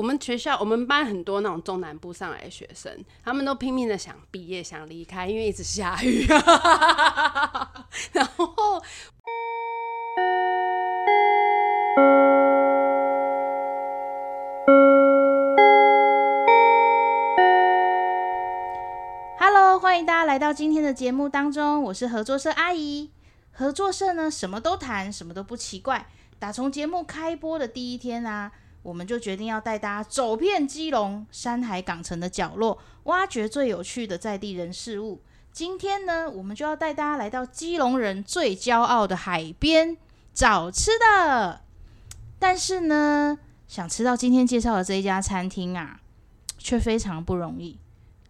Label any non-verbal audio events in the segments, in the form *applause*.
我们学校我们班很多那种中南部上来的学生，他们都拼命的想毕业想离开，因为一直下雨。*laughs* 然后。欢迎大家来到今天的节目当中，我是合作社阿姨。合作社呢，什么都谈，什么都不奇怪。打从节目开播的第一天啊，我们就决定要带大家走遍基隆山海港城的角落，挖掘最有趣的在地人事物。今天呢，我们就要带大家来到基隆人最骄傲的海边找吃的。但是呢，想吃到今天介绍的这一家餐厅啊，却非常不容易。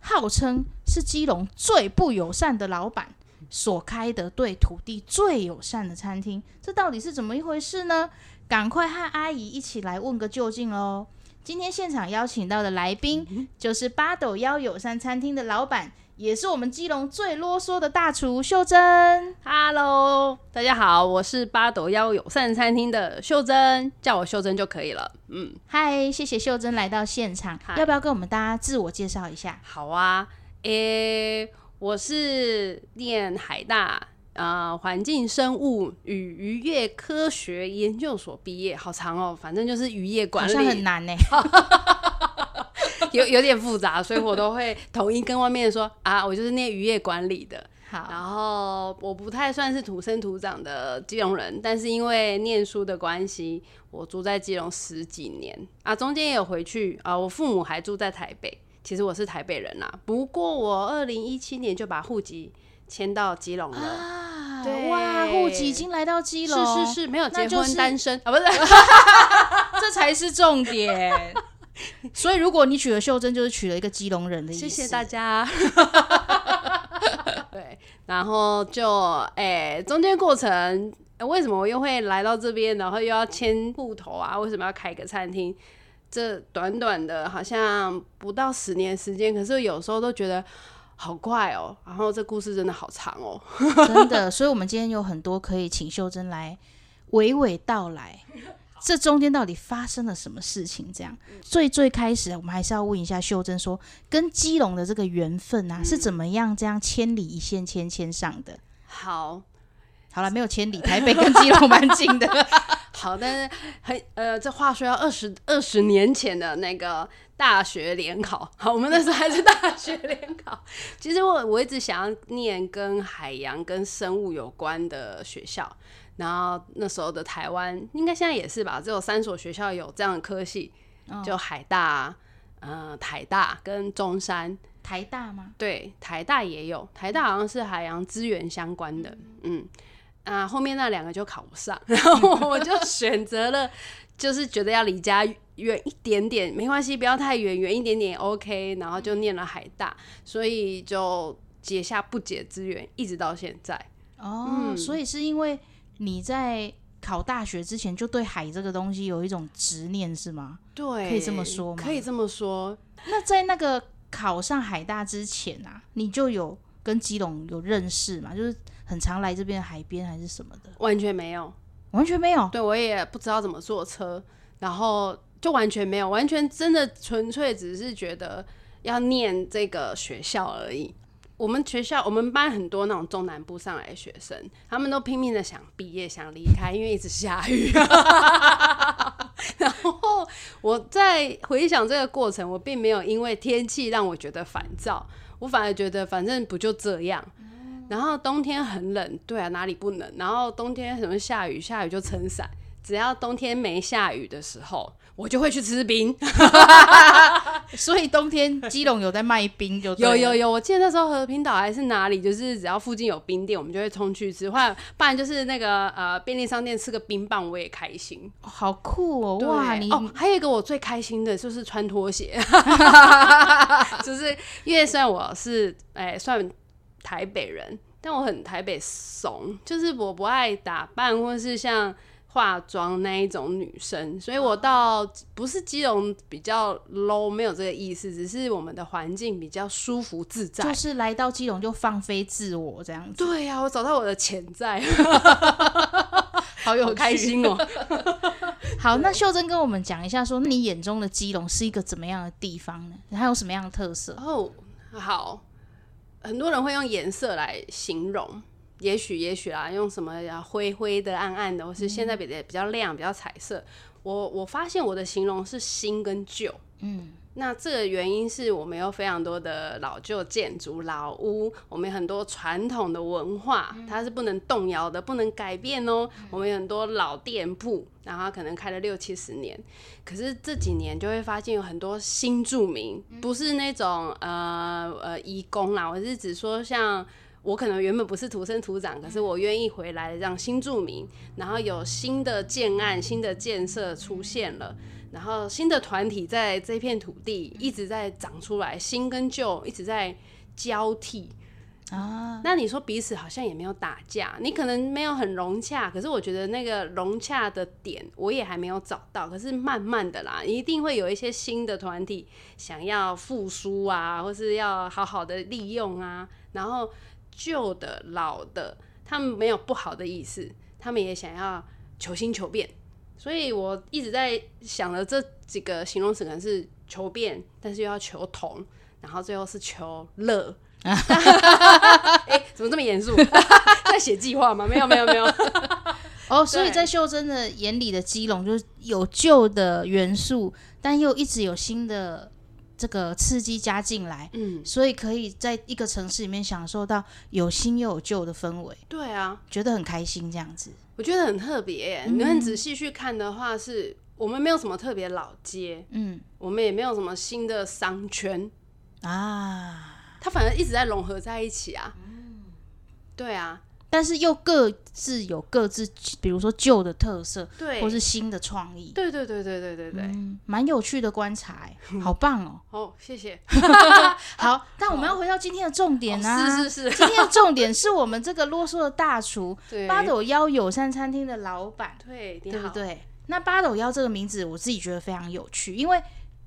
号称是基隆最不友善的老板所开的对土地最友善的餐厅，这到底是怎么一回事呢？赶快和阿姨一起来问个究竟喽！今天现场邀请到的来宾就是八斗幺友善餐厅的老板。也是我们基隆最啰嗦的大厨秀珍。Hello，大家好，我是八斗幺友善餐厅的秀珍，叫我秀珍就可以了。嗯，嗨，谢谢秀珍来到现场，要不要跟我们大家自我介绍一下？好啊，诶，我是念海大啊环境生物与渔业科学研究所毕业，好长哦，反正就是渔业管理，好像很难呢。*laughs* 有 *laughs* 有点复杂，所以我都会统一跟外面说啊，我就是念渔业管理的。好，然后我不太算是土生土长的基隆人，但是因为念书的关系，我住在基隆十几年啊，中间也有回去啊，我父母还住在台北。其实我是台北人啦，不过我二零一七年就把户籍迁到基隆了。啊，对，哇，户籍已经来到基隆，是是是，没有结婚单身 *laughs* 啊，不是，这才是重点。所以，如果你娶了秀珍，就是娶了一个基隆人的意思。谢谢大家。*laughs* 对，然后就哎，中间过程为什么我又会来到这边，然后又要迁户头啊？为什么要开个餐厅？这短短的好像不到十年时间，可是有时候都觉得好快哦。然后这故事真的好长哦，真的。*laughs* 所以，我们今天有很多可以请秀珍来娓娓道来。这中间到底发生了什么事情？这样最最开始，我们还是要问一下秀珍，说跟基隆的这个缘分啊，是怎么样这样千里一线牵牵上的？好，好了，没有千里，台北跟基隆蛮近的。*laughs* 好，但是很呃，这话说要二十二十年前的那个大学联考，*laughs* 好，我们那时候还是大学联考。其实我我一直想要念跟海洋跟生物有关的学校。然后那时候的台湾，应该现在也是吧，只有三所学校有这样的科系，就海大、呃台大跟中山。台大吗？对，台大也有，台大好像是海洋资源相关的。嗯，啊，后面那两个就考不上，*laughs* 然后我就选择了，就是觉得要离家远一点点，没关系，不要太远，远一点点 OK。然后就念了海大，所以就结下不解之缘，一直到现在。哦，所以是因为。你在考大学之前就对海这个东西有一种执念是吗？对，可以这么说吗？可以这么说。那在那个考上海大之前啊，你就有跟基隆有认识嘛？就是很常来这边海边还是什么的？完全没有，完全没有。对我也不知道怎么坐车，然后就完全没有，完全真的纯粹只是觉得要念这个学校而已。我们学校，我们班很多那种中南部上来的学生，他们都拼命的想毕业、想离开，因为一直下雨。*laughs* 然后我在回想这个过程，我并没有因为天气让我觉得烦躁，我反而觉得反正不就这样。然后冬天很冷，对啊，哪里不冷？然后冬天什么下雨，下雨就撑伞。只要冬天没下雨的时候。我就会去吃冰，*laughs* *laughs* 所以冬天基隆有在卖冰，就有有有。我记得那时候和平岛还是哪里，就是只要附近有冰店，我们就会冲去吃。或者不然就是那个呃便利商店吃个冰棒，我也开心。好酷哦！哇，你哦，还有一个我最开心的就是穿拖鞋，*laughs* 就是因为虽然我是哎算台北人，但我很台北怂，就是我不爱打扮，或是像。化妆那一种女生，所以我到不是基隆比较 low，没有这个意思，只是我们的环境比较舒服自在，就是来到基隆就放飞自我这样子。对呀，我找到我的潜在，*laughs* 好有开心哦。*laughs* 好，那秀珍跟我们讲一下，说你眼中的基隆是一个怎么样的地方呢？它有什么样的特色？哦，好，很多人会用颜色来形容，也许也许啊，用什么呀灰灰的、暗暗的，或是现在比较比较亮、比较彩色。我我发现我的形容是新跟旧，嗯，那这个原因是我们有非常多的老旧建筑、老屋，我们有很多传统的文化，它是不能动摇的，不能改变哦。我们有很多老店铺，然后它可能开了六七十年，可是这几年就会发现有很多新住民，不是那种呃呃移工啦，我是指说像我可能原本不是土生土长，可是我愿意回来让新住民，然后有新的建案、新的建设出现了。然后新的团体在这片土地一直在长出来，新跟旧一直在交替，啊，那你说彼此好像也没有打架，你可能没有很融洽，可是我觉得那个融洽的点我也还没有找到。可是慢慢的啦，一定会有一些新的团体想要复苏啊，或是要好好的利用啊。然后旧的老的，他们没有不好的意思，他们也想要求新求变。所以我一直在想的这几个形容词可能是求变，但是又要求同，然后最后是求乐。*laughs* 哎、怎么这么严肃？*laughs* 在写计划吗？没有，没有，没有。哦，*laughs* 所以在秀珍的眼里的基隆就是有旧的元素，但又一直有新的这个刺激加进来，嗯，所以可以在一个城市里面享受到有新又有旧的氛围，对啊，觉得很开心这样子。我觉得很特别耶。你很仔细去看的话是，我们没有什么特别老街，嗯。我们也没有什么新的商圈，啊，它反而一直在融合在一起啊。对啊，但是又各自有各自，比如说旧的特色，对，或是新的创意，对对对对对对对。嗯，蛮有趣的观察欸，*laughs* 好棒哦。哦，谢谢。*laughs* *laughs* 好，但我们要回到今天的重点啊，哦是是是，今天的重点是我们这个啰嗦的大厨对，八斗幺友善餐厅的老板，对，对不对？那八斗幺这个名字，我自己觉得非常有趣，因为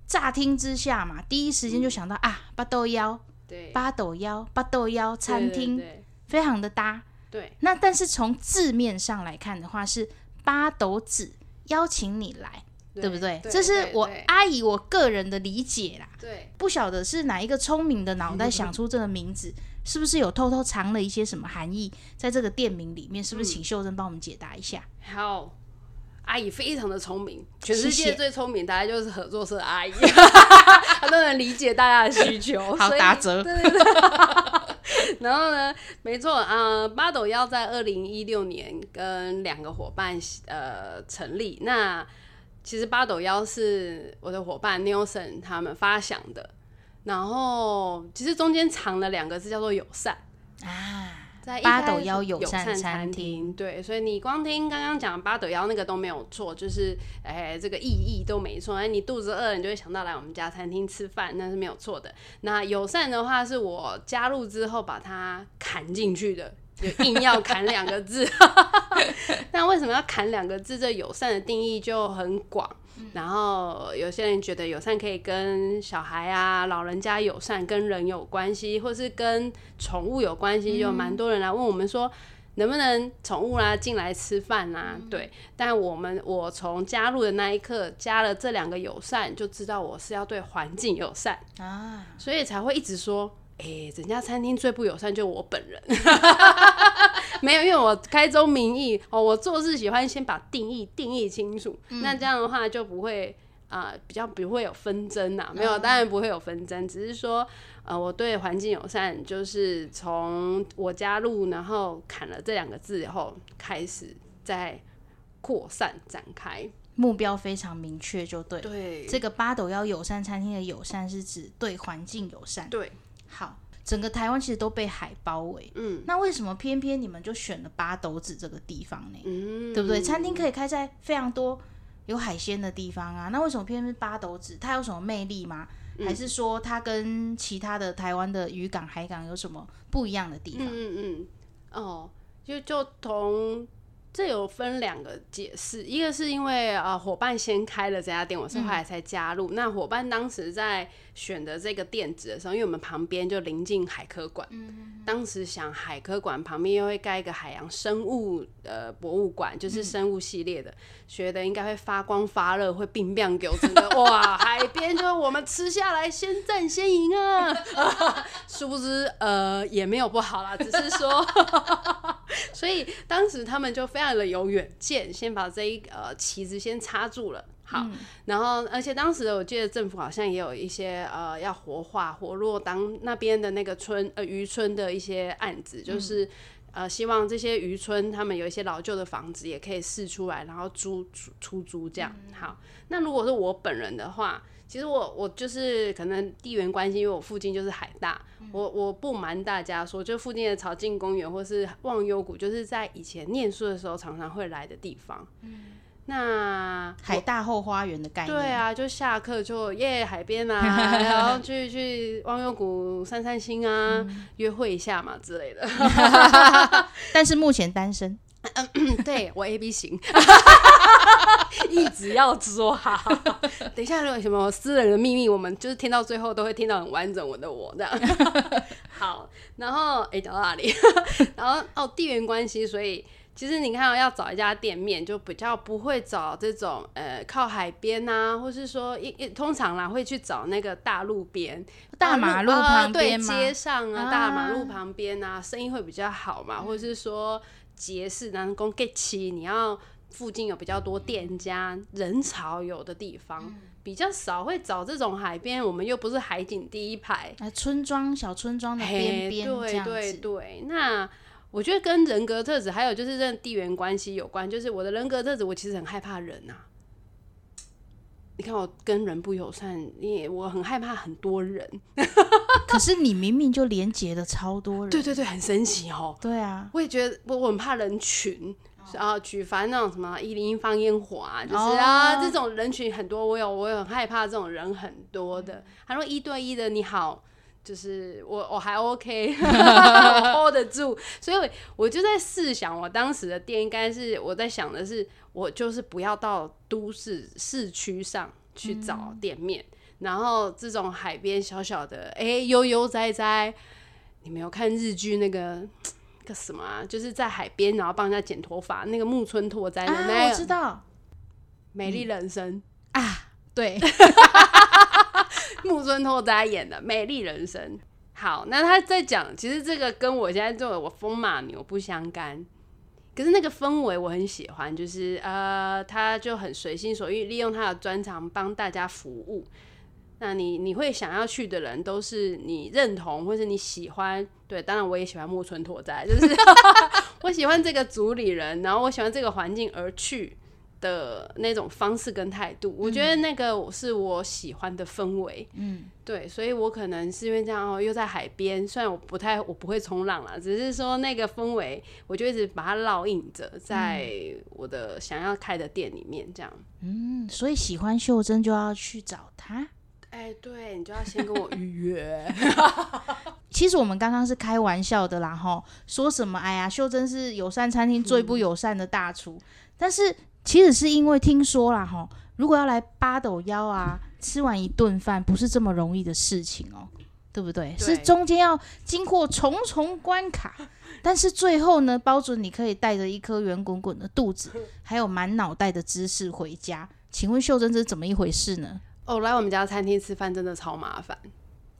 乍听之下嘛，第一时间就想到、啊，八斗幺、对，八斗幺、八斗幺餐厅，非常的搭。对那但是从字面上来看的话，是八斗子邀请你来，对不对？这是我阿姨我个人的理解啦。对不晓得是哪一个聪明的脑袋想出这个名字，*laughs* 是不是有偷偷藏了一些什么含义在这个店名里面？是不是请秀珍帮我们解答一下？好，阿姨非常的聪明，全世界最聪明大概就是合作社阿姨，*laughs* 她都能理解大家的需求，好打折对对对。*laughs* 然后呢，没错啊、八斗妖在二零一六年跟两个伙伴呃成立。那其实八斗幺是我的伙伴 Nelson 他们发想的，然后其实中间藏了两个字叫做友善。啊，在一八斗开始友善餐餐厅，对，所以你光听刚刚讲八斗腰那个都没有错，就是哎、这个意义都没错。哎，你肚子饿，你就会想到来我们家餐厅吃饭，那是没有错的。那友善的话，是我加入之后把它砍进去的。就硬要砍两个字，*laughs* 那为什么要砍两个字？这友善的定义就很广。然后有些人觉得友善可以跟小孩啊、老人家友善，跟人有关系，或是跟宠物有关系，有蛮多人来问我们说，能不能宠物啦、进来吃饭啦、对，但我们我从加入的那一刻加了这两个友善，就知道我是要对环境友善，啊，所以才会一直说。哎、整家餐厅最不友善就我本人，*laughs* 没有，因为我开宗明义哦，我做事喜欢先把定义定义清楚，那这样的话就不会啊、呃比较不会有纷争呐。没有，当然不会有纷争，只是说呃，我对环境友善，就是从我加入，然后砍了这两个字以后，开始在扩散展开。目标非常明确，就对。对，这个八斗幺友善餐厅的友善是指对环境友善。对，好，整个台湾其实都被海包围，嗯那为什么偏偏你们就选了八斗子这个地方呢？嗯，对不对？餐厅可以开在非常多有海鲜的地方啊，那为什么偏偏八斗子？它有什么魅力吗？嗯还是说它跟其他的台湾的渔港、海港有什么不一样的地方？嗯嗯嗯，哦，就就同这有分两个解释，一个是因为呃伙伴先开了这家店，我是后来才加入。那伙伴当时在选的这个店址的时候，因为我们旁边就临近海科馆，当时想海科馆旁边又会盖一个海洋生物呃博物馆，就是生物系列的，觉得应该会发光发热，会并变给我整个哇海边就是我们吃下来先占先赢啊！*laughs* 殊不知呃也没有不好啦，只是说。*laughs* 所以当时他们就非常的有远见，先把这一呃旗子先插住了。好，然后而且当时我记得政府好像也有一些呃要活化活络当那边的那个村呃渔村的一些案子，就是呃希望这些渔村他们有一些老旧的房子也可以试出来，然后租出出租这样。好，那如果是我本人的话。其实我我就是可能地缘关系，因为我附近就是海大，我我不瞒大家说，就附近的草径公园或是忘忧谷，就是在以前念书的时候常常会来的地方。嗯，那海大后花园的概念，对啊，就下课就耶海边啊，*laughs* 然后去去忘忧谷散散心啊，约会一下嘛之类的。但是目前单身。对我 A B 型，一直要说好。等一下，如果有什么私人的秘密，我们就是听到最后都会听到很完整。我的我这样好，然后哎讲到哪里？然后哦地缘关系，所以其实你看要找一家店面，就比较不会找这种呃靠海边呐，或是说一一通常啦会去找那个大路边、大马路旁边街上啊，大马路旁边啊，生意会比较好嘛，或者是说。节市，然后公 get 期，你要附近有比较多店家、人潮有的地方，比较少会找这种海边。我们又不是海景第一排，村庄小村庄的边边对对对，那我觉得跟人格特质，还有就是这地缘关系有关。就是我的人格特质，我其实很害怕人呐。你看我跟人不友善，因为我很害怕很多人。*laughs* 可是你明明就连接了超多人，对对对，很神奇哦。对啊，我也觉得我我很怕人群，然后举凡那种什么一零一放烟火啊，就是啊这种人群很多，我有我有很害怕这种人很多的。他说一对一的你好，就是我我还 OK，*laughs* *laughs* 我 hold 得住，所以我就在试想，我当时的店应该是我在想的是。我就是不要到都市市区上去找店面，然后这种海边小小的，哎，悠悠哉哉。你没有看日剧那个 *tsk* 个什么啊？就是在海边，然后帮人家剪头发，那个木村拓哉的那个，我知道，美丽人生啊，对，*laughs* *laughs* 木村拓哉演的《美丽人生》。好，那他在讲，其实这个跟我现在做的我风马牛不相干。可是那个氛围我很喜欢，就是呃，他就很随心所欲，利用他的专长帮大家服务。那你你会想要去的人，都是你认同或是你喜欢。对，当然我也喜欢木村拓哉，就是 *laughs* 我喜欢这个组里人，然后我喜欢这个环境而去。的那种方式跟态度，我觉得那个是我喜欢的氛围。嗯，对，所以我可能是因为这样哦，又在海边，虽然我不太我不会冲浪啦，只是说那个氛围，我就一直把它烙印着在我的想要开的店里面，这样。嗯，所以喜欢秀珍就要去找他。哎，对你就要先跟我预约。*laughs* 其实我们刚刚是开玩笑的啦，哈，说什么？哎呀，秀珍是友善餐厅最不友善的大厨，但是。其实是因为听说啦，哈，如果要来八斗腰啊，吃完一顿饭不是这么容易的事情哦，对不对？是中间要经过重重关卡，但是最后呢，包准你可以带着一颗圆滚滚的肚子，还有满脑袋的知识回家。请问秀珍这是怎么一回事呢？哦，来我们家餐厅吃饭真的超麻烦，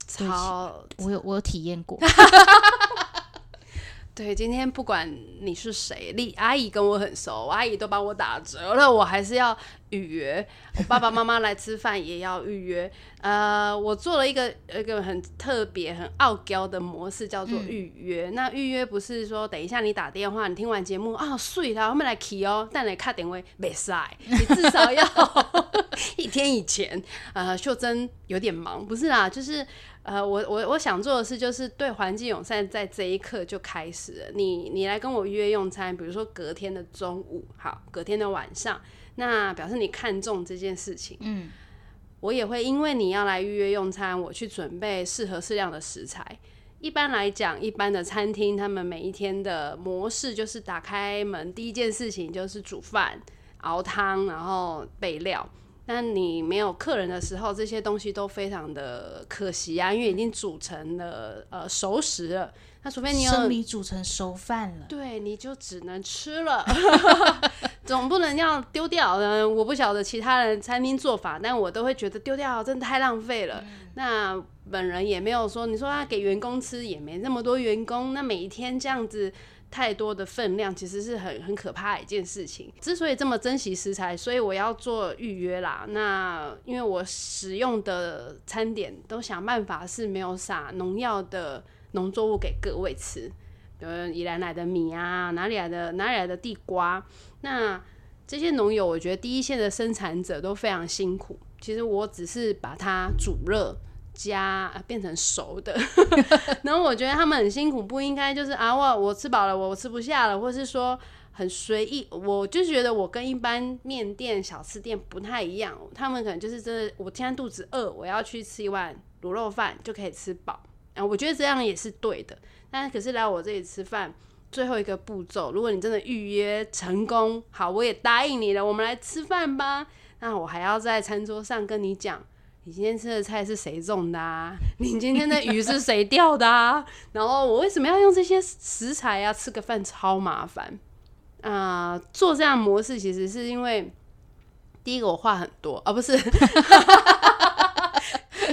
超，我有我有体验过。*laughs* 对，今天不管你是谁，丽阿姨跟我很熟，阿姨都帮我打折了，我还是要预约。我爸爸妈妈来吃饭也要预约。呃，我做了一个一个很特别、很傲娇的模式，叫做预约。那预约不是说等一下你打电话，你听完节目啊，睡了，我们来 key 哦，但你卡点位没晒，你至少要 *laughs* 一天以前。呃，秀珍有点忙，不是啦，就是。呃，我我我想做的事就是对环境友善，在这一刻就开始了。你你来跟我约用餐，比如说隔天的中午，好，隔天的晚上，那表示你看中这件事情。嗯，我也会因为你要来预约用餐，我去准备适合适量的食材。一般来讲，一般的餐厅他们每一天的模式就是打开门第一件事情就是煮饭、熬汤，然后备料。那你没有客人的时候，这些东西都非常的可惜啊，因为已经煮成了呃熟食了。那除非你有生米煮成熟饭了，对，你就只能吃了，*laughs* 总不能要丢掉。嗯，我不晓得其他人餐厅做法，但我都会觉得丢掉真的太浪费了。那本人也没有说，你说他给员工吃，也没那么多员工，那每一天这样子太多的分量，其实是很很可怕的一件事情。之所以这么珍惜食材，所以我要做预约啦。那因为我使用的餐点都想办法是没有撒农药的。农作物给各位吃，呃，宜兰来的米啊，哪里来的哪里来的地瓜？那这些农友，我觉得第一线的生产者都非常辛苦。其实我只是把它煮热加变成熟的，*laughs* 然后我觉得他们很辛苦，不应该就是啊，我我吃饱了，我吃不下了，或是说很随意。我就觉得我跟一般面店、小吃店不太一样，他们可能就是真的，我今天肚子饿，我要去吃一碗卤肉饭就可以吃饱。啊，我觉得这样也是对的，但可是来我这里吃饭，最后一个步骤，如果你真的预约成功，好，我也答应你了，我们来吃饭吧。那我还要在餐桌上跟你讲，你今天吃的菜是谁种的啊？*laughs* 你今天的鱼是谁钓的啊？*laughs* 然后我为什么要用这些食材啊？吃个饭超麻烦啊！做这样模式其实是因为，第一个我话很多啊，不是。*laughs*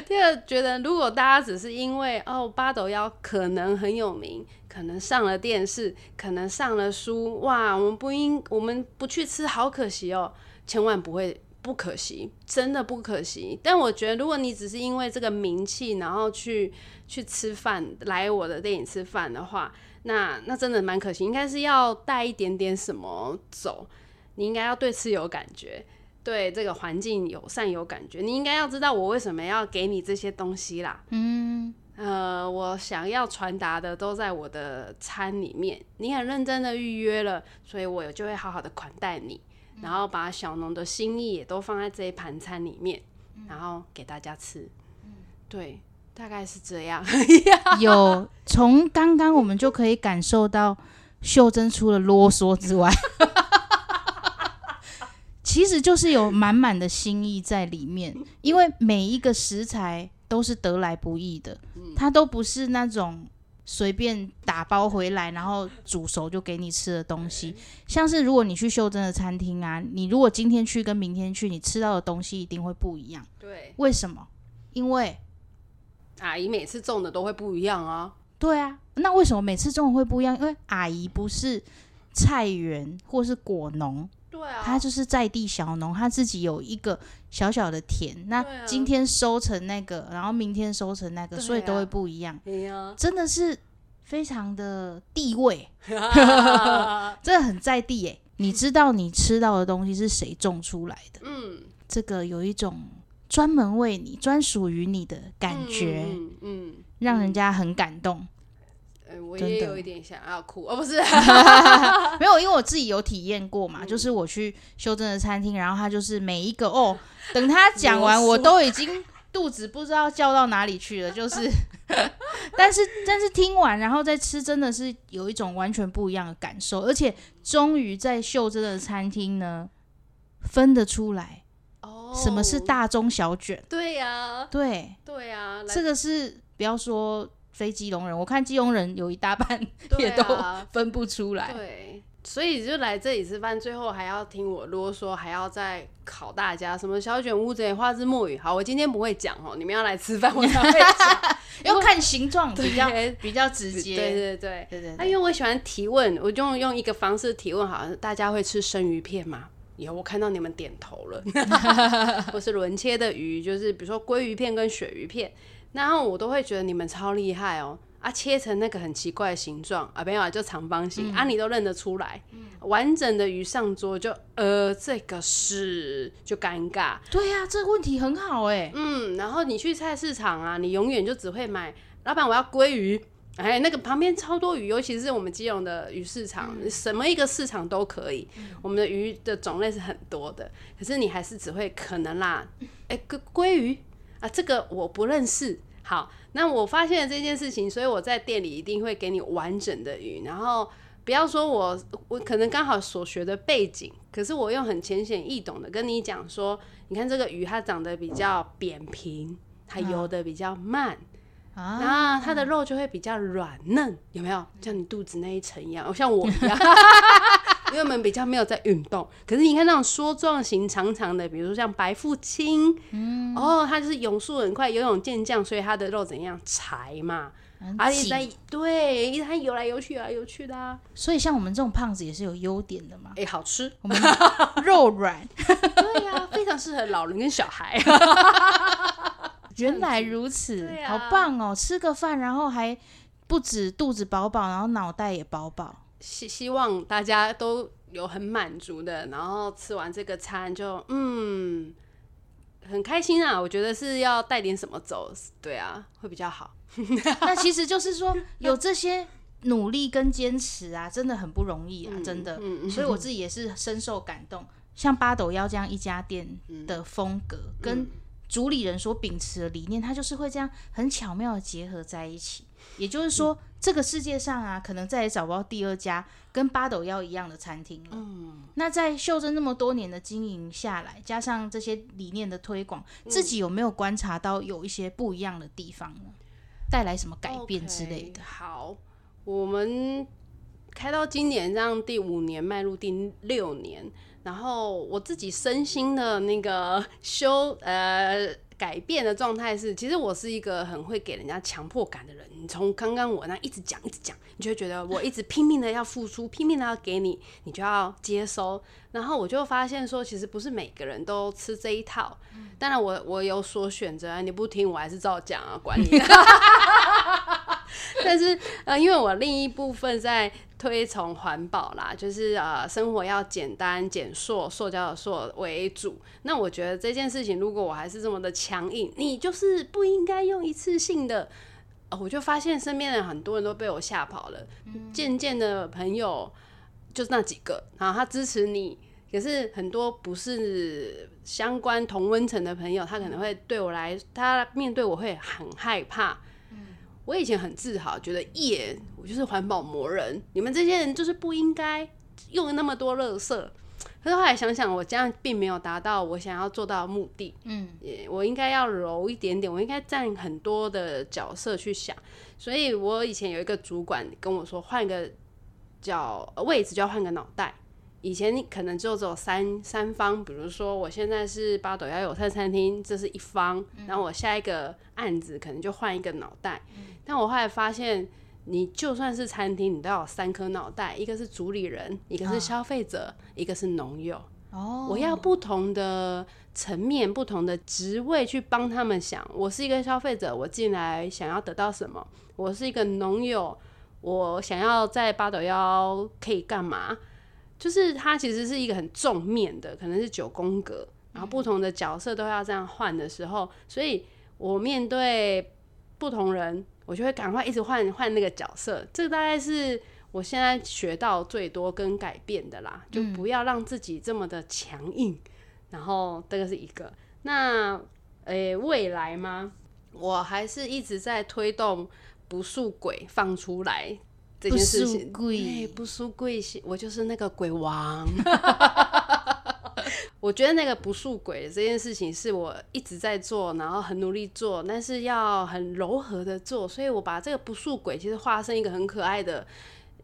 第二，觉得如果大家只是因为哦八斗妖可能很有名，可能上了电视，可能上了书，哇，我们不应我们不去吃，好可惜哦，千万不会不可惜，真的不可惜。但我觉得，如果你只是因为这个名气，然后去去吃饭，来我的电影吃饭的话，那那真的蛮可惜。应该是要带一点点什么走，你应该要对吃有感觉。对这个环境友善有感觉，你应该要知道我为什么要给你这些东西啦。嗯，呃，我想要传达的都在我的餐里面。你很认真的预约了，所以我就会好好的款待你，然后把小农的心意也都放在这一盘餐里面，然后给大家吃。对，大概是这样。*laughs* 有从刚刚我们就可以感受到秀珍除了啰嗦之外。*laughs* 其实就是有满满的心意在里面，因为每一个食材都是得来不易的，它都不是那种随便打包回来然后煮熟就给你吃的东西。像是如果你去秀珍的餐厅啊，你如果今天去跟明天去，你吃到的东西一定会不一样。对，为什么？因为阿姨每次种的都会不一样啊。对啊，那为什么每次种的会不一样？因为阿姨不是菜园或是果农。对啊，他就是在地小农，他自己有一个小小的田。那今天收成那个，然后明天收成那个，所以都会不一样。真的是非常的地位，*laughs* 真的很在地诶。你知道你吃到的东西是谁种出来的？嗯，这个有一种专门为你、专属于你的感觉，嗯，让人家很感动。我也有一点想要哭，哦，不是，*laughs* 没有，因为我自己有体验过嘛，就是我去修真的餐厅，然后他就是每一个哦，等他 *laughs* 讲完，我都已经肚子不知道叫到哪里去了，就是，*laughs* 但是但是听完然后再吃，真的是有一种完全不一样的感受，而且终于在秀珍的餐厅呢分得出来哦，什么是大中小卷？对呀，对对呀，这个是不要说。非基隆人，我看基隆人有一大半也都分不出来。对，所以就来这里吃饭，最后还要听我啰嗦，还要再考大家什么小卷乌贼、花枝墨鱼。好，我今天不会讲哦，你们要来吃饭我才会讲，*laughs* 要看形状比较比较直接。对对对对对。那因为我喜欢提问，我就用一个方式提问，好像大家会吃生鱼片吗？有，我看到你们点头了。*laughs* 或是轮切的鱼，就是比如说鲑鱼片跟鳕鱼片。然后我都会觉得你们超厉害哦，啊，切成那个很奇怪的形状。啊，没有啊，就长方形。啊，你都认得出来，完整的鱼上桌就呃，这个是就尴尬。对呀，这个问题很好哎。嗯，然后你去菜市场啊，你永远就只会买，老板我要鲑鱼，哎，那个旁边超多鱼，尤其是我们基隆的鱼市场，什么一个市场都可以，我们的鱼的种类是很多的，可是你还是只会可能啦，哎，鲑鲑鱼。啊，这个我不认识。好，那我发现了这件事情，所以我在店里一定会给你完整的鱼，然后不要说我我可能刚好所学的背景，可是我用很浅显易懂的跟你讲说，你看这个鱼它长得比较扁平，它游的比较慢。啊，然后它的肉就会比较软嫩，有没有？像你肚子那一层一样，像我一样，*laughs* 因为我们比较没有在运动。可是你看那种梭状型长长的，比如说像白腹青，嗯，哦，它就是泳速很快，游泳健将，所以它的肉怎样柴嘛，而且在对，它游来游去，游来游去的啊。所以像我们这种胖子也是有优点的嘛，哎，好吃，我们肉软，对呀，非常适合老人跟小孩。*laughs* 原来如此，啊好棒哦！吃个饭，然后还不止肚子饱饱，然后脑袋也饱饱。希希望大家都有很满足的，然后吃完这个餐就嗯很开心啊。我觉得是要带点什么走，对啊，会比较好。*laughs* 那其实就是说，有这些努力跟坚持啊，真的很不容易啊，真的。嗯嗯所以我自己也是深受感动。像八斗腰这样一家店嗯的风格，跟主理人所秉持的理念，它就是会这样很巧妙的结合在一起。也就是说，这个世界上啊，可能再也找不到第二家跟八斗腰一样的餐厅了。嗯，那在秀珍那么多年的经营下来，加上这些理念的推广，自己有没有观察到有一些不一样的地方呢？带来什么改变之类的好，我们开到今年这样第五年，迈入第六年，然后我自己身心的那个修呃改变的状态是，其实我是一个很会给人家强迫感的人。你从刚刚我那一直讲一直讲，你就会觉得我一直拼命的要付出，拼命的要给你，你就要接收。然后我就发现说，其实不是每个人都吃这一套。当然我我有所选择啊，你不听我还是照讲啊，管你的。*laughs* *laughs* 但是呃，因为我另一部分在推崇环保啦，就是呃生活要简单减塑，塑胶的塑为主。那我觉得这件事情，如果我还是这么的强硬，你就是不应该用一次性的。呃我就发现身边的很多人都被我吓跑了，渐渐的朋友就那几个，然后他支持你，可是很多不是相关同温层的朋友，他可能会对我来，他面对我会很害怕。我以前很自豪，觉得耶，我就是环保魔人，你们这些人就是不应该用那么多垃圾。可是后来想想，我这样并没有达到我想要做到的目的。嗯，我应该要柔一点点，我应该站很多的角色去想。所以我以前有一个主管跟我说，换个角呃位置就要换个脑袋。以前你可能就只有三三方，比如说我现在是八斗腰有菜餐厅，这是一方，然后我下一个案子可能就换一个脑袋。但我后来发现，你就算是餐厅，你都要有三颗脑袋，一个是主理人，一个是消费者，一个是农友。哦，我要不同的层面、不同的职位去帮他们想。我是一个消费者，我进来想要得到什么？我是一个农友，我想要在八斗幺可以干嘛？就是它其实是一个很重面的，可能是九宫格，然后不同的角色都要这样换的时候，所以我面对不同人，我就会赶快一直换换那个角色。这个大概是我现在学到最多跟改变的啦，就不要让自己这么的强硬。然后这个是一个，那诶、未来吗？我还是一直在推动不速鬼放出来这不件事输情。贵对，不输贵是，我就是那个鬼王。*laughs* 我觉得那个不速鬼这件事情是我一直在做，然后很努力做，但是要很柔和的做，所以我把这个不速鬼其实化身一个很可爱的，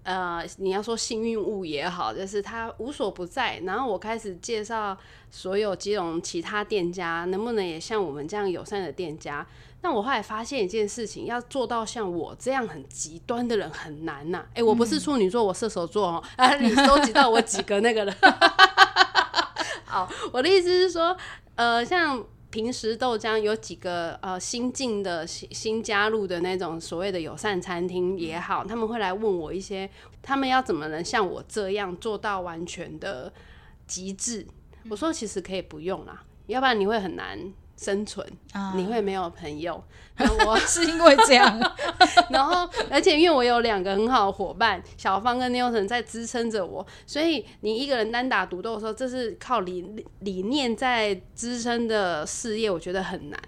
呃，你要说幸运物也好，就是它无所不在。然后我开始介绍所有基隆其他店家，能不能也像我们这样友善的店家？那我后来发现一件事情，要做到像我这样很极端的人很难呐、诶，我不是处女座，我射手座哦。*laughs* 啊，你收集到我几个那个了？*laughs* 好，我的意思是说，呃，像平时豆浆有几个呃新进的新新加入的那种所谓的友善餐厅也好，他们会来问我一些，他们要怎么能像我这样做到完全的极致？我说其实可以不用啦，要不然你会很难生存，啊你会没有朋友。那我 *laughs* 是因为这样，*laughs* 然后，而且因为我有两个很好的伙伴，小芳跟 Newton 在支撑着我，所以你一个人单打独斗的时候，这是靠理理念在支撑的事业，我觉得很难。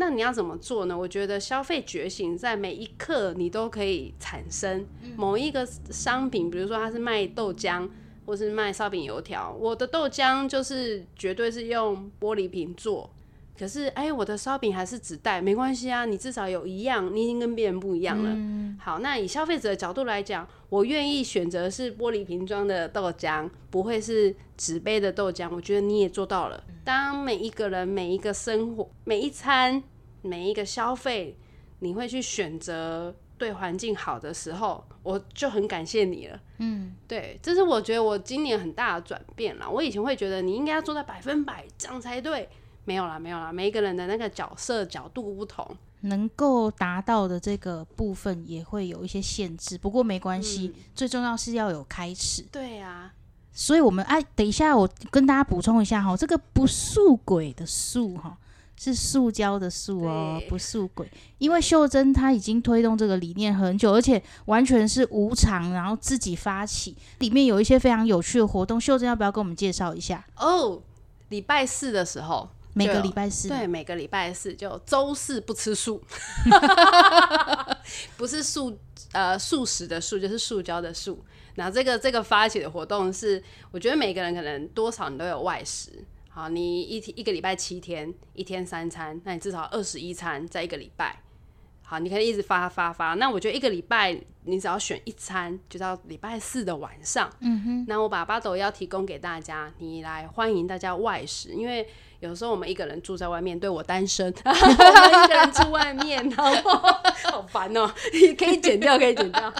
那你要怎么做呢？我觉得消费觉醒在每一刻你都可以产生某一个商品，比如说它是卖豆浆，或是卖烧饼油条。我的豆浆就是绝对是用玻璃瓶做，可是哎，我的烧饼还是纸袋，没关系啊，你至少有一样，你已经跟别人不一样了。好，那以消费者的角度来讲，我愿意选择是玻璃瓶装的豆浆，不会是纸杯的豆浆。我觉得你也做到了。当每一个人、每一个生活、每一餐、每一个消费，你会去选择对环境好的时候，我就很感谢你了。嗯，对，这是我觉得我今年很大的转变了。我以前会觉得你应该要做到百分百这样才对，没有啦，没有啦，每一个人的那个角色角度不同，能够达到的这个部分也会有一些限制。不过没关系，最重要是要有开始。对啊。所以，我们哎，等一下，我跟大家补充一下哈，这个不速鬼的速哈，是塑胶的塑哦，不速轨。因为秀珍她已经推动这个理念很久，而且完全是无偿，然后自己发起，里面有一些非常有趣的活动。秀珍要不要跟我们介绍一下？哦，礼拜四的时候，每个礼拜四，对，每个礼拜四就周四不吃素，*laughs* 不是素呃素食的素，就是塑胶的素。那这个这个发起的活动是，我觉得每个人可能多少你都有外食，好，你一天一个礼拜七天，一天三餐，那你至少二十一餐在一个礼拜，好，你可以一直发发发。那我觉得一个礼拜你只要选一餐，就到礼拜四的晚上，嗯哼。那我把八斗要提供给大家，你来欢迎大家外食，因为有时候我们一个人住在外面，对我单身，*laughs* 我们一个人住外面，然后 *laughs* 好烦哦，可以剪掉，可以剪掉。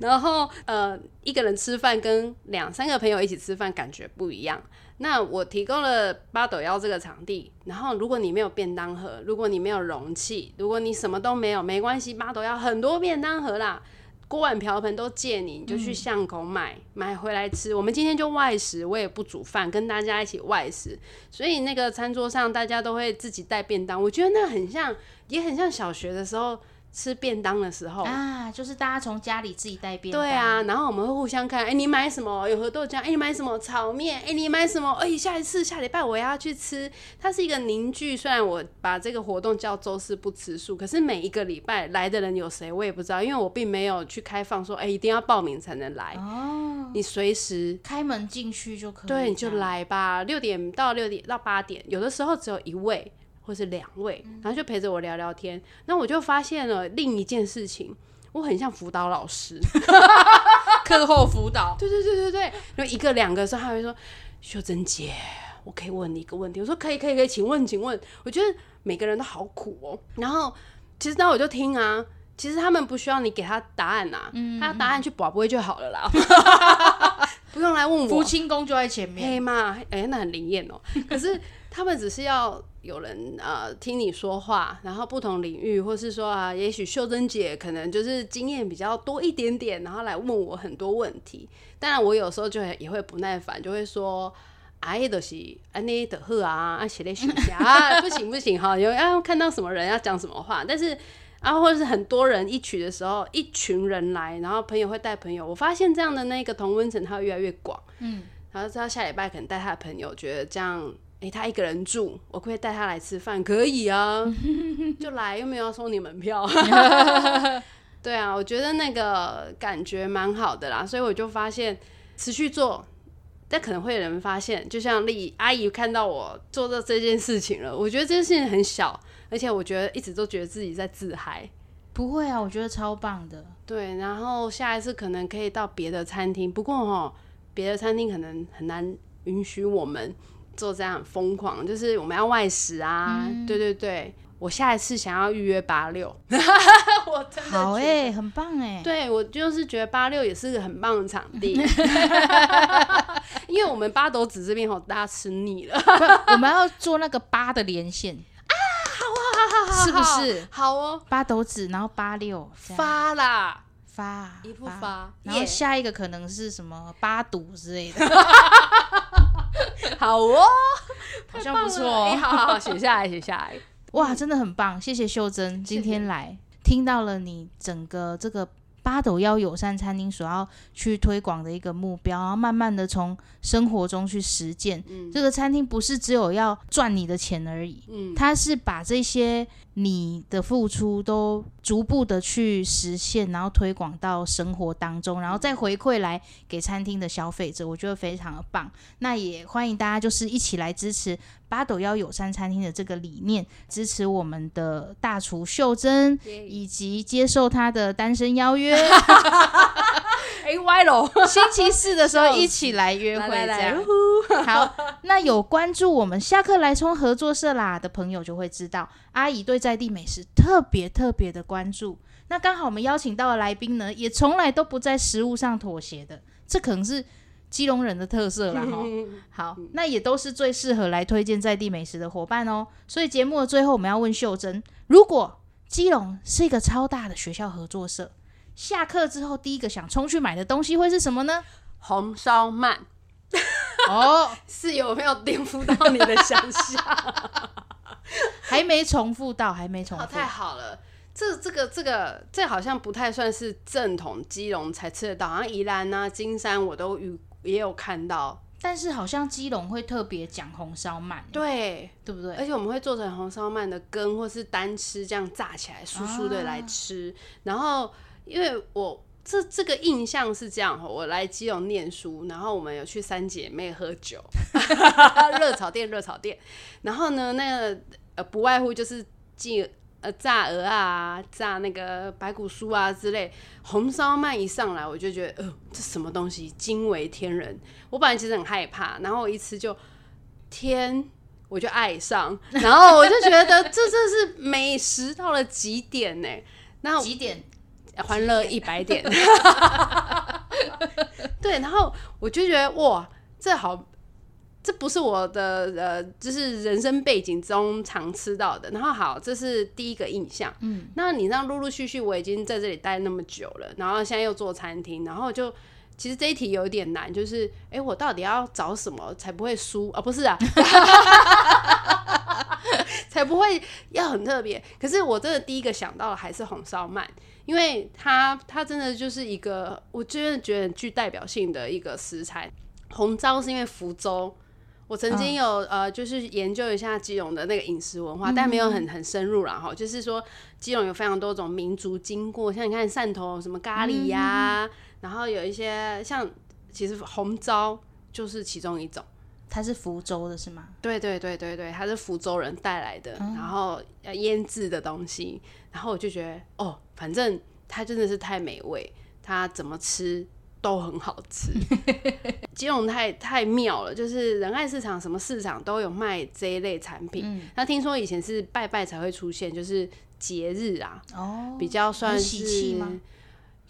然后，呃，一个人吃饭跟两三个朋友一起吃饭感觉不一样。那我提供了八斗幺这个场地，然后如果你没有便当盒，如果你没有容器，如果你什么都没有，没关系，八斗幺很多便当盒啦，锅碗瓢盆都借你，你就去巷口买，买回来吃。我们今天就外食，我也不煮饭，跟大家一起外食，所以那个餐桌上大家都会自己带便当。我觉得那很像，也很像小学的时候。吃便当的时候啊，就是大家从家里自己带便当。对啊，然后我们会互相看，哎，你买什么？有盒豆浆，哎，你买什么？炒面，哎，你买什么？哎，下一次下礼拜我要去吃。它是一个凝聚，虽然我把这个活动叫周四不吃素，可是每一个礼拜来的人有谁我也不知道，因为我并没有去开放说，哎，一定要报名才能来。哦，你随时开门进去就可以。对，你就来吧，六点到六点到八点，有的时候只有一位。或是两位，然后就陪着我聊聊天。那我就发现了另一件事情，我很像辅导老师，*laughs* 课后辅导。对对对对对，因为一个两个时候，他会说：“秀珍姐，我可以问你一个问题。”我说：“可以可以可以，请问请问。”我觉得每个人都好苦哦。然后其实那我就听啊，其实他们不需要你给他答案呐，他答案去保不会就好了啦，*laughs* 不用来问我。福清宫就在前面，黑嘛？哎，那很灵验哦。可是他们只是要。有人呃听你说话，然后不同领域，或是说啊，也许秀珍姐可能就是经验比较多一点点，然后来问我很多问题。当然，我有时候就也会不耐烦，就会说：“哎，都是安妮的贺啊，啊写的写下啊，不行不行哈，有要看到什么人要讲什么话。”但是啊，或者是很多人一曲的时候，一群人来，然后朋友会带朋友，我发现这样的那个同温层它会越来越广。嗯，然后他下礼拜可能带他的朋友，觉得这样。哎，他一个人住，我可以带他来吃饭，可以啊，*laughs* 就来，又没有要收你门票。*laughs* 对啊，我觉得那个感觉蛮好的啦，所以我就发现持续做，但可能会有人发现，就像丽阿姨看到我做的这件事情了，我觉得这件事情很小，而且我觉得一直都觉得自己在自嗨。不会啊，我觉得超棒的。对，然后下一次可能可以到别的餐厅，不过哈，别的餐厅可能很难允许我们。做这样很疯狂，就是我们要外食啊，对对对，我下一次想要预约八六，*laughs* 我真的好哎，很棒哎，对我就是觉得八六也是个很棒的场地，*laughs* 因为我们八斗子这边好大家吃腻了，我们要做那个八的连线。*laughs* 啊，好啊，好好好，是不是？好哦，八斗子，然后八六发啦，发一不发，然后下一个可能是什么八赌之类的。*laughs* 好哦，*laughs* 好像不错。好好好，写下来，*laughs* 写下来。哇，真的很棒，谢谢秀珍今天来，听到了你整个这个八斗腰友善餐厅所要去推广的一个目标，然后慢慢的从生活中去实践。这个餐厅不是只有要赚你的钱而已，嗯，它是把这些你的付出都逐步的去实现，然后推广到生活当中，然后再回馈来给餐厅的消费者，我觉得非常的棒。那也欢迎大家就是一起来支持八斗幺友善餐厅的这个理念，支持我们的大厨秀珍，以及接受他的单身邀约，*laughs* *laughs* *laughs* 哎歪喽，星期四的时候一起来约会，这样。好，那有关注我们下课来冲合作社啦的朋友就会知道，阿姨对在地美食特别特别的关注。那刚好我们邀请到的来宾呢，也从来都不在食物上妥协的，这可能是基隆人的特色啦哈。*laughs* 好，那也都是最适合来推荐在地美食的伙伴哦。所以节目的最后，我们要问秀珍：如果基隆是一个超大的学校合作社，下课之后第一个想冲去买的东西会是什么呢？红烧鳗哦，*laughs* 是有没有颠覆到你的想象？*laughs* 还没重复到，还没重哦，复。太好了。这这个这个这好像不太算是正统基隆才吃得到，好像宜兰啊、金山我都遇也有看到。但是好像基隆会特别讲红烧鳗，对，对不对？而且我们会做成红烧鳗的羹，或是单吃这样炸起来，酥酥的来吃。然后因为我这这个印象是这样，我来基隆念书，然后我们有去三姐妹喝酒，*laughs* 热炒店热炒店。然后呢，那个呃不外乎就是进。呃，炸鹅啊，炸那个白骨酥啊之类，红烧鳗一上来，我就觉得，呃，这什么东西惊为天人。我本来其实很害怕，然后我一吃就天，我就爱上，*laughs* 然后我就觉得这这是美食到了极点呢。那几点？欢乐一百点。*laughs* 对，然后我就觉得哇，这好。这不是我的呃，就是人生背景中常吃到的。然后好，这是第一个印象。嗯，那你让陆陆续续，我已经在这里待那么久了，然后现在又做餐厅，然后就其实这一题有点难，就是哎，我到底要找什么才不会输啊？不是啊，*laughs* 才不会要很特别。可是我真的第一个想到的还是红烧鳗，因为它它真的就是一个我真的觉得很具代表性的一个食材。红糟是因为福州。我曾经有呃，就是研究一下基隆的那个饮食文化，但没有很很深入啦哈。就是说，基隆有非常多种民族经过，像你看汕头什么咖喱呀，然后有一些像其实红糟就是其中一种。它是福州的是吗？对对对对对，它是福州人带来的，然后腌制的东西。然后我就觉得哦，反正它真的是太美味，它怎么吃？都很好吃，*laughs* 基隆太太妙了，就是仁爱市场什么市场都有卖这一类产品。那听说以前是拜拜才会出现，就是节日啊，哦，比较算是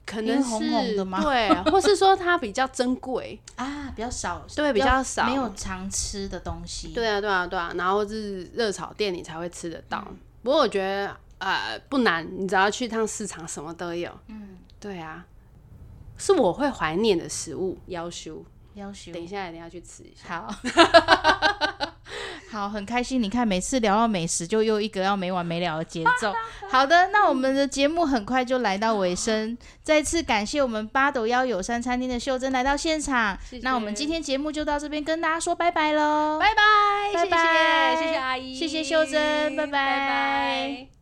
可能是对，或是说它比较珍贵 *laughs* 啊，比较少，对，比较少，没有常吃的东西。对啊，对啊，对啊，然后是热炒店你才会吃得到。不过我觉得呃不难，你只要去趟市场，什么都有。嗯，对啊。是我会怀念的食物，要修要修，等一下一定要去吃一下。好，*laughs* 好，很开心。你看，每次聊到美食，就又一个要没完没了的节奏。*laughs* 好的，那我们的节目很快就来到尾声。再次感谢我们八斗幺友善餐厅的秀珍来到现场。那我们今天节目就到这边，跟大家说拜拜喽！拜拜，拜拜，谢谢阿姨，谢谢秀珍，拜拜。